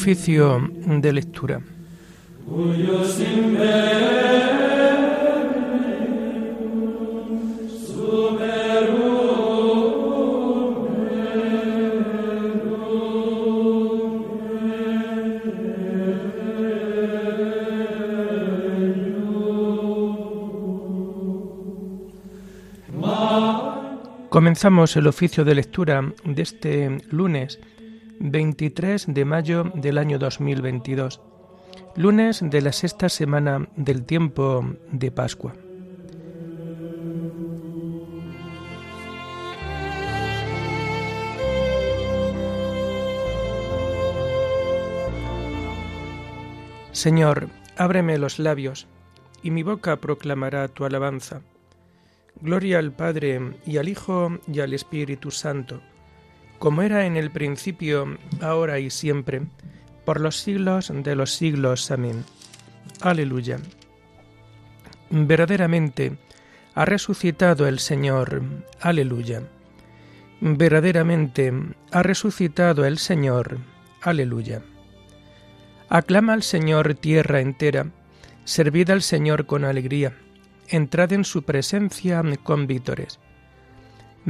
Oficio de lectura. Comenzamos el oficio de lectura de este lunes 23 de mayo del año 2022, lunes de la sexta semana del tiempo de Pascua. Señor, ábreme los labios, y mi boca proclamará tu alabanza. Gloria al Padre y al Hijo y al Espíritu Santo, como era en el principio, ahora y siempre, por los siglos de los siglos. Amén. Aleluya. Verdaderamente ha resucitado el Señor. Aleluya. Verdaderamente ha resucitado el Señor. Aleluya. Aclama al Señor tierra entera, servid al Señor con alegría entrad en su presencia con vítores.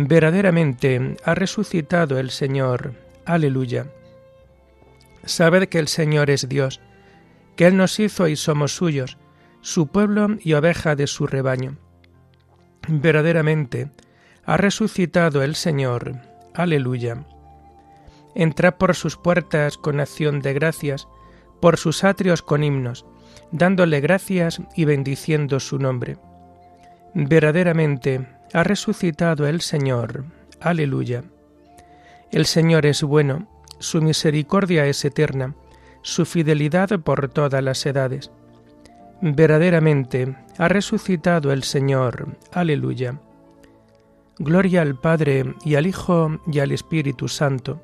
Verdaderamente ha resucitado el Señor. Aleluya. Sabed que el Señor es Dios, que Él nos hizo y somos suyos, su pueblo y oveja de su rebaño. Verdaderamente ha resucitado el Señor. Aleluya. Entrad por sus puertas con acción de gracias, por sus atrios con himnos, dándole gracias y bendiciendo su nombre Verdaderamente ha resucitado el Señor. Aleluya. El Señor es bueno, su misericordia es eterna, su fidelidad por todas las edades. Verdaderamente ha resucitado el Señor. Aleluya. Gloria al Padre y al Hijo y al Espíritu Santo,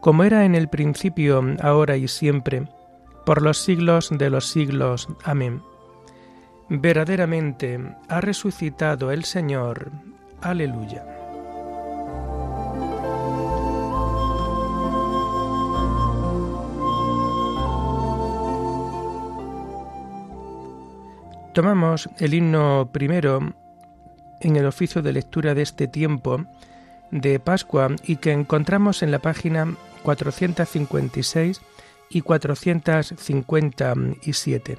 como era en el principio, ahora y siempre, por los siglos de los siglos. Amén. Verdaderamente ha resucitado el Señor. Aleluya. Tomamos el himno primero en el oficio de lectura de este tiempo de Pascua y que encontramos en la página 456 y 457.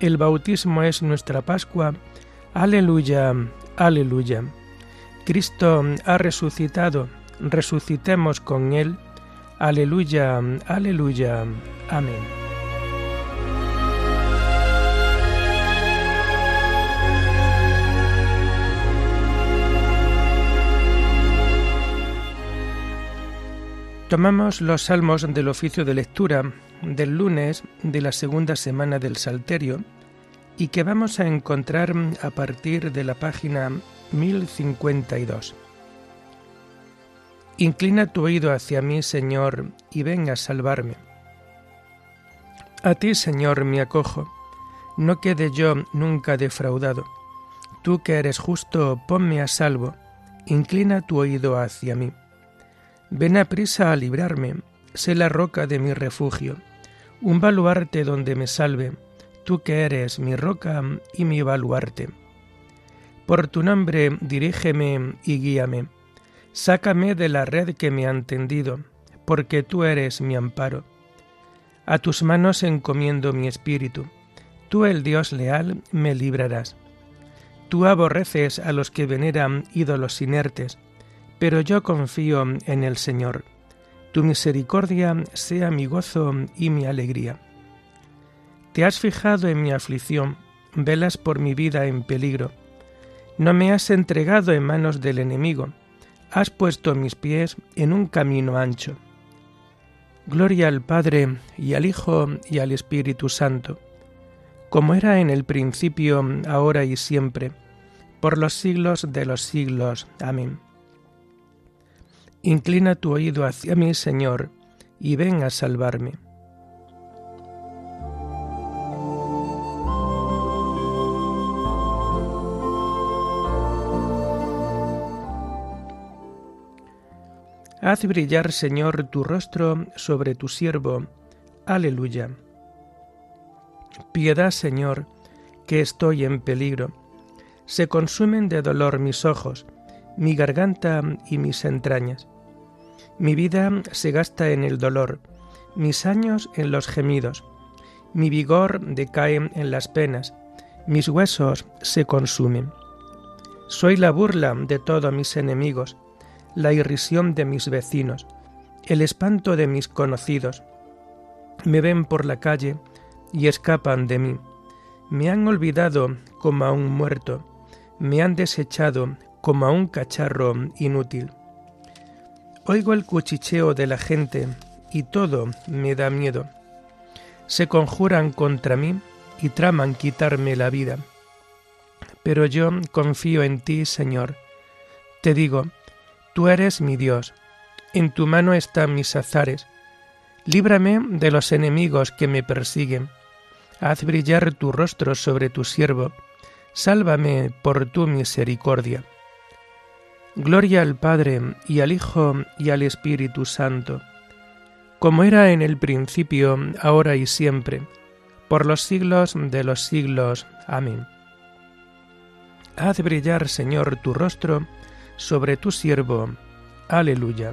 el bautismo es nuestra Pascua. Aleluya, aleluya. Cristo ha resucitado, resucitemos con Él. Aleluya, aleluya. Amén. Tomamos los salmos del oficio de lectura del lunes de la segunda semana del Salterio y que vamos a encontrar a partir de la página 1052. Inclina tu oído hacia mí, Señor, y venga a salvarme. A ti, Señor, me acojo, no quede yo nunca defraudado. Tú que eres justo, ponme a salvo, inclina tu oído hacia mí. Ven a prisa a librarme, sé la roca de mi refugio un baluarte donde me salve, tú que eres mi roca y mi baluarte. Por tu nombre dirígeme y guíame, sácame de la red que me han tendido, porque tú eres mi amparo. A tus manos encomiendo mi espíritu, tú el Dios leal me librarás. Tú aborreces a los que veneran ídolos inertes, pero yo confío en el Señor tu misericordia sea mi gozo y mi alegría. Te has fijado en mi aflicción, velas por mi vida en peligro. No me has entregado en manos del enemigo, has puesto mis pies en un camino ancho. Gloria al Padre y al Hijo y al Espíritu Santo, como era en el principio, ahora y siempre, por los siglos de los siglos. Amén. Inclina tu oído hacia mí, Señor, y ven a salvarme. Haz brillar, Señor, tu rostro sobre tu siervo. Aleluya. Piedad, Señor, que estoy en peligro. Se consumen de dolor mis ojos, mi garganta y mis entrañas. Mi vida se gasta en el dolor, mis años en los gemidos. Mi vigor decae en las penas, mis huesos se consumen. Soy la burla de todos mis enemigos la irrisión de mis vecinos, el espanto de mis conocidos. Me ven por la calle y escapan de mí. Me han olvidado como a un muerto, me han desechado como a un cacharro inútil. Oigo el cuchicheo de la gente y todo me da miedo. Se conjuran contra mí y traman quitarme la vida. Pero yo confío en ti, Señor. Te digo, Tú eres mi Dios, en tu mano están mis azares. Líbrame de los enemigos que me persiguen. Haz brillar tu rostro sobre tu siervo. Sálvame por tu misericordia. Gloria al Padre y al Hijo y al Espíritu Santo, como era en el principio, ahora y siempre, por los siglos de los siglos. Amén. Haz brillar, Señor, tu rostro sobre tu siervo. Aleluya.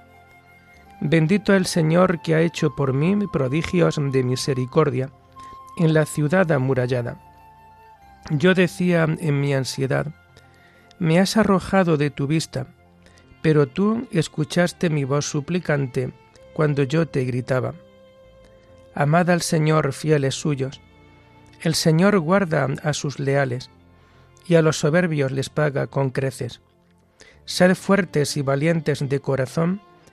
Bendito el Señor que ha hecho por mí prodigios de misericordia en la ciudad amurallada. Yo decía en mi ansiedad, me has arrojado de tu vista, pero tú escuchaste mi voz suplicante cuando yo te gritaba. Amad al Señor, fieles suyos. El Señor guarda a sus leales, y a los soberbios les paga con creces. Sed fuertes y valientes de corazón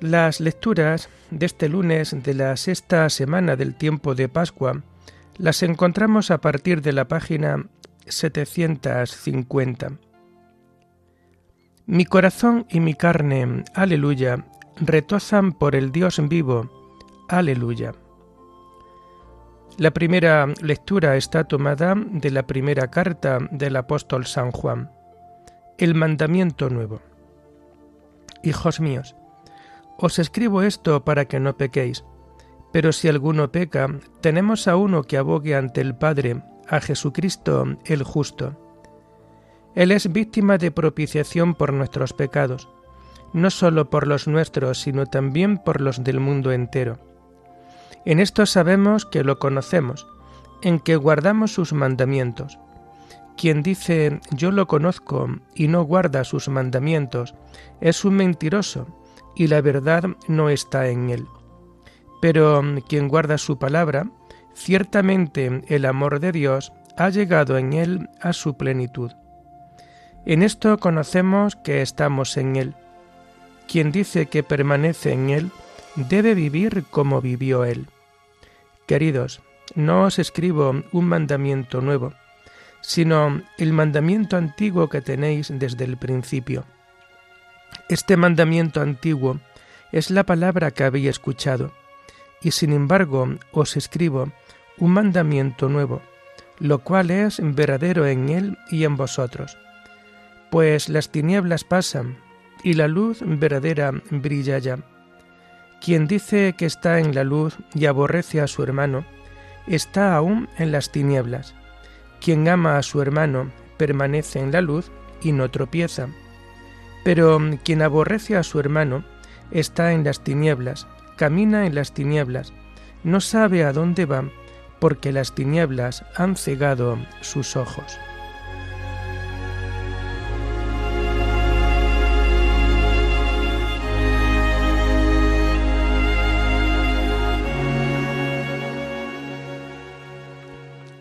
Las lecturas de este lunes de la sexta semana del tiempo de Pascua las encontramos a partir de la página 750. Mi corazón y mi carne, aleluya, retozan por el Dios vivo, aleluya. La primera lectura está tomada de la primera carta del apóstol San Juan, el mandamiento nuevo. Hijos míos, os escribo esto para que no pequéis, pero si alguno peca, tenemos a uno que abogue ante el Padre, a Jesucristo el justo él es víctima de propiciación por nuestros pecados, no solo por los nuestros, sino también por los del mundo entero. En esto sabemos que lo conocemos, en que guardamos sus mandamientos. Quien dice yo lo conozco y no guarda sus mandamientos es un mentiroso, y la verdad no está en él. Pero quien guarda su palabra, ciertamente el amor de Dios ha llegado en él a su plenitud. En esto conocemos que estamos en Él. Quien dice que permanece en Él debe vivir como vivió Él. Queridos, no os escribo un mandamiento nuevo, sino el mandamiento antiguo que tenéis desde el principio. Este mandamiento antiguo es la palabra que habéis escuchado, y sin embargo os escribo un mandamiento nuevo, lo cual es verdadero en él y en vosotros. Pues las tinieblas pasan, y la luz verdadera brilla ya. Quien dice que está en la luz y aborrece a su hermano, está aún en las tinieblas. Quien ama a su hermano permanece en la luz y no tropieza. Pero quien aborrece a su hermano está en las tinieblas, camina en las tinieblas, no sabe a dónde va, porque las tinieblas han cegado sus ojos.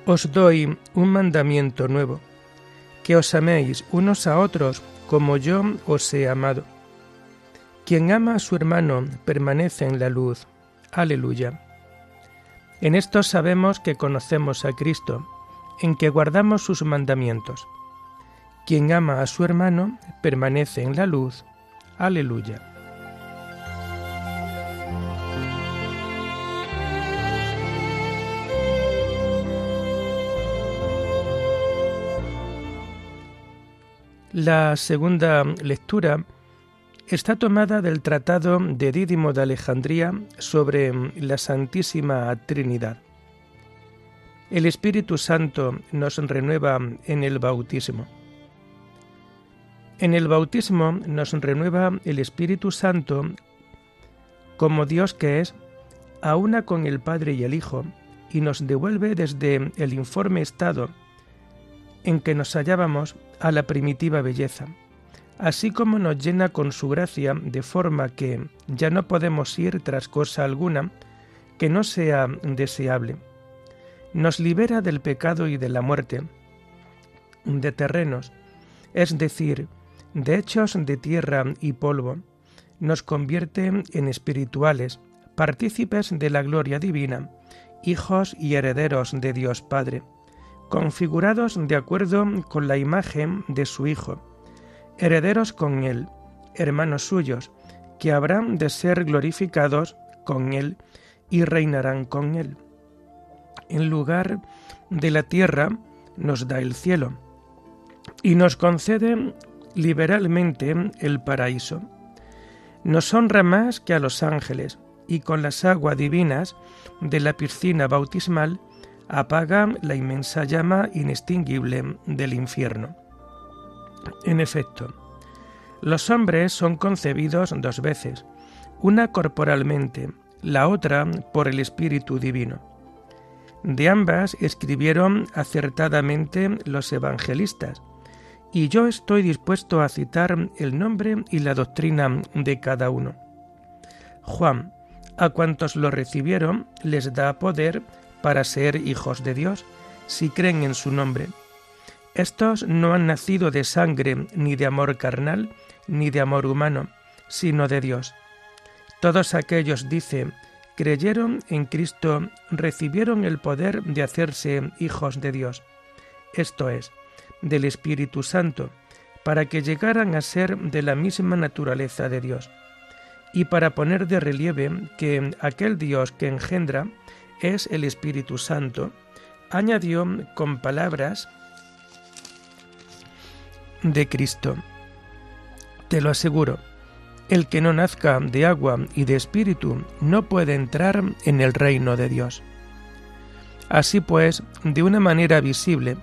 Os doy un mandamiento nuevo, que os améis unos a otros como yo os he amado. Quien ama a su hermano permanece en la luz. Aleluya. En esto sabemos que conocemos a Cristo, en que guardamos sus mandamientos. Quien ama a su hermano permanece en la luz. Aleluya. La segunda lectura está tomada del Tratado de Dídimo de Alejandría sobre la Santísima Trinidad. El Espíritu Santo nos renueva en el bautismo. En el bautismo nos renueva el Espíritu Santo como Dios que es, a una con el Padre y el Hijo, y nos devuelve desde el informe estado en que nos hallábamos a la primitiva belleza, así como nos llena con su gracia de forma que ya no podemos ir tras cosa alguna que no sea deseable. Nos libera del pecado y de la muerte, de terrenos, es decir, de hechos de tierra y polvo, nos convierte en espirituales, partícipes de la gloria divina, hijos y herederos de Dios Padre configurados de acuerdo con la imagen de su Hijo, herederos con Él, hermanos suyos, que habrán de ser glorificados con Él y reinarán con Él. En lugar de la tierra nos da el cielo y nos concede liberalmente el paraíso. Nos honra más que a los ángeles y con las aguas divinas de la piscina bautismal apaga la inmensa llama inextinguible del infierno. En efecto, los hombres son concebidos dos veces, una corporalmente, la otra por el Espíritu Divino. De ambas escribieron acertadamente los evangelistas, y yo estoy dispuesto a citar el nombre y la doctrina de cada uno. Juan, a cuantos lo recibieron, les da poder para ser hijos de Dios, si creen en su nombre. Estos no han nacido de sangre, ni de amor carnal, ni de amor humano, sino de Dios. Todos aquellos, dice, creyeron en Cristo, recibieron el poder de hacerse hijos de Dios, esto es, del Espíritu Santo, para que llegaran a ser de la misma naturaleza de Dios, y para poner de relieve que aquel Dios que engendra es el Espíritu Santo, añadió con palabras de Cristo. Te lo aseguro, el que no nazca de agua y de espíritu no puede entrar en el reino de Dios. Así pues, de una manera visible,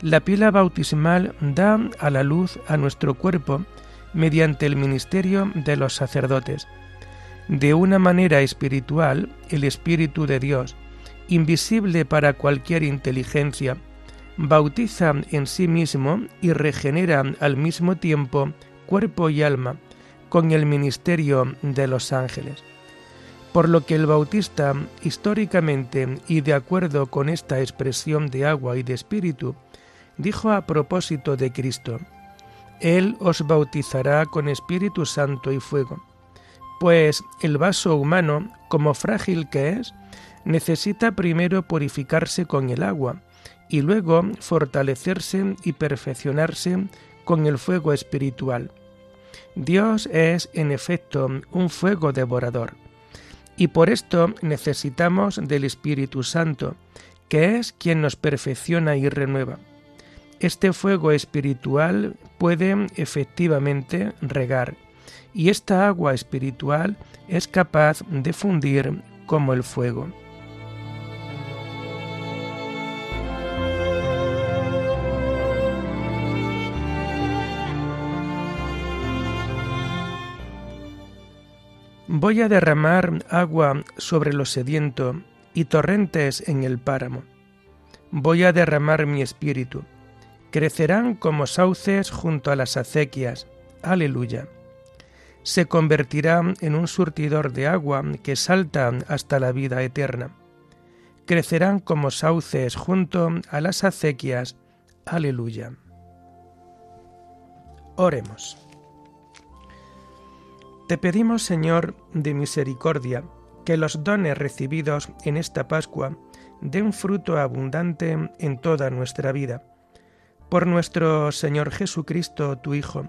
la pila bautismal da a la luz a nuestro cuerpo mediante el ministerio de los sacerdotes, de una manera espiritual el Espíritu de Dios, invisible para cualquier inteligencia, bautiza en sí mismo y regenera al mismo tiempo cuerpo y alma con el ministerio de los ángeles. Por lo que el bautista, históricamente y de acuerdo con esta expresión de agua y de espíritu, dijo a propósito de Cristo, Él os bautizará con Espíritu Santo y fuego pues el vaso humano, como frágil que es, necesita primero purificarse con el agua y luego fortalecerse y perfeccionarse con el fuego espiritual. Dios es, en efecto, un fuego devorador, y por esto necesitamos del Espíritu Santo, que es quien nos perfecciona y renueva. Este fuego espiritual puede efectivamente regar, y esta agua espiritual es capaz de fundir como el fuego. Voy a derramar agua sobre lo sediento y torrentes en el páramo. Voy a derramar mi espíritu. Crecerán como sauces junto a las acequias. Aleluya. Se convertirá en un surtidor de agua que salta hasta la vida eterna. Crecerán como sauces junto a las acequias. Aleluya. Oremos. Te pedimos, Señor, de misericordia, que los dones recibidos en esta Pascua den fruto abundante en toda nuestra vida. Por nuestro Señor Jesucristo, tu Hijo,